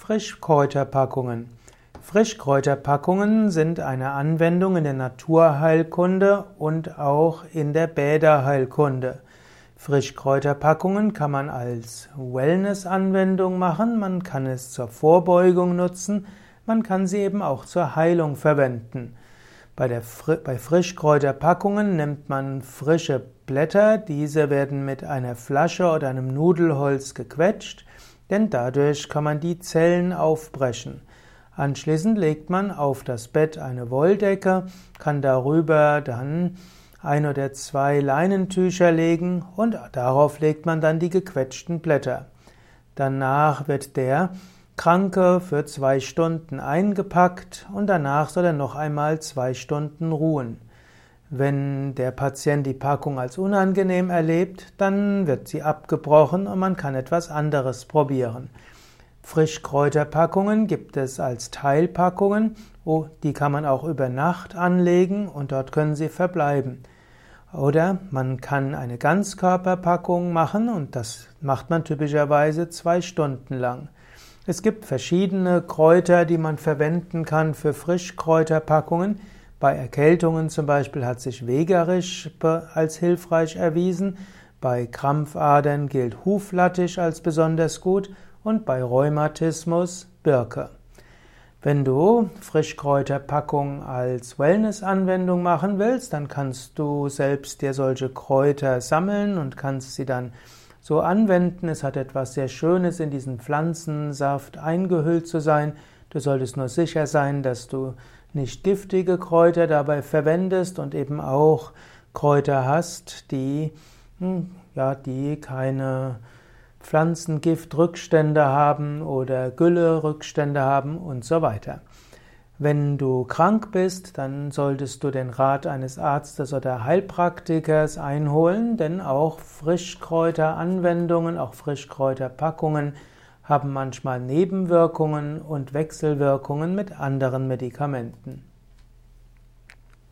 Frischkräuterpackungen. Frischkräuterpackungen sind eine Anwendung in der Naturheilkunde und auch in der Bäderheilkunde. Frischkräuterpackungen kann man als Wellness-Anwendung machen, man kann es zur Vorbeugung nutzen, man kann sie eben auch zur Heilung verwenden. Bei, der, bei Frischkräuterpackungen nimmt man frische Blätter, diese werden mit einer Flasche oder einem Nudelholz gequetscht denn dadurch kann man die Zellen aufbrechen. Anschließend legt man auf das Bett eine Wolldecke, kann darüber dann ein oder zwei Leinentücher legen und darauf legt man dann die gequetschten Blätter. Danach wird der Kranke für zwei Stunden eingepackt und danach soll er noch einmal zwei Stunden ruhen. Wenn der Patient die Packung als unangenehm erlebt, dann wird sie abgebrochen und man kann etwas anderes probieren. Frischkräuterpackungen gibt es als Teilpackungen, oh, die kann man auch über Nacht anlegen und dort können sie verbleiben. Oder man kann eine Ganzkörperpackung machen und das macht man typischerweise zwei Stunden lang. Es gibt verschiedene Kräuter, die man verwenden kann für Frischkräuterpackungen. Bei Erkältungen zum Beispiel hat sich Wegerisch als hilfreich erwiesen, bei Krampfadern gilt Huflattich als besonders gut und bei Rheumatismus Birke. Wenn du Frischkräuterpackung als Wellness-Anwendung machen willst, dann kannst du selbst dir solche Kräuter sammeln und kannst sie dann so anwenden. Es hat etwas sehr Schönes in diesen Pflanzensaft eingehüllt zu sein. Du solltest nur sicher sein, dass du nicht giftige Kräuter dabei verwendest und eben auch Kräuter hast, die, hm, ja, die keine Pflanzengiftrückstände haben oder Güllerückstände haben und so weiter. Wenn du krank bist, dann solltest du den Rat eines Arztes oder Heilpraktikers einholen, denn auch Frischkräuteranwendungen, auch Frischkräuterpackungen haben manchmal Nebenwirkungen und Wechselwirkungen mit anderen Medikamenten.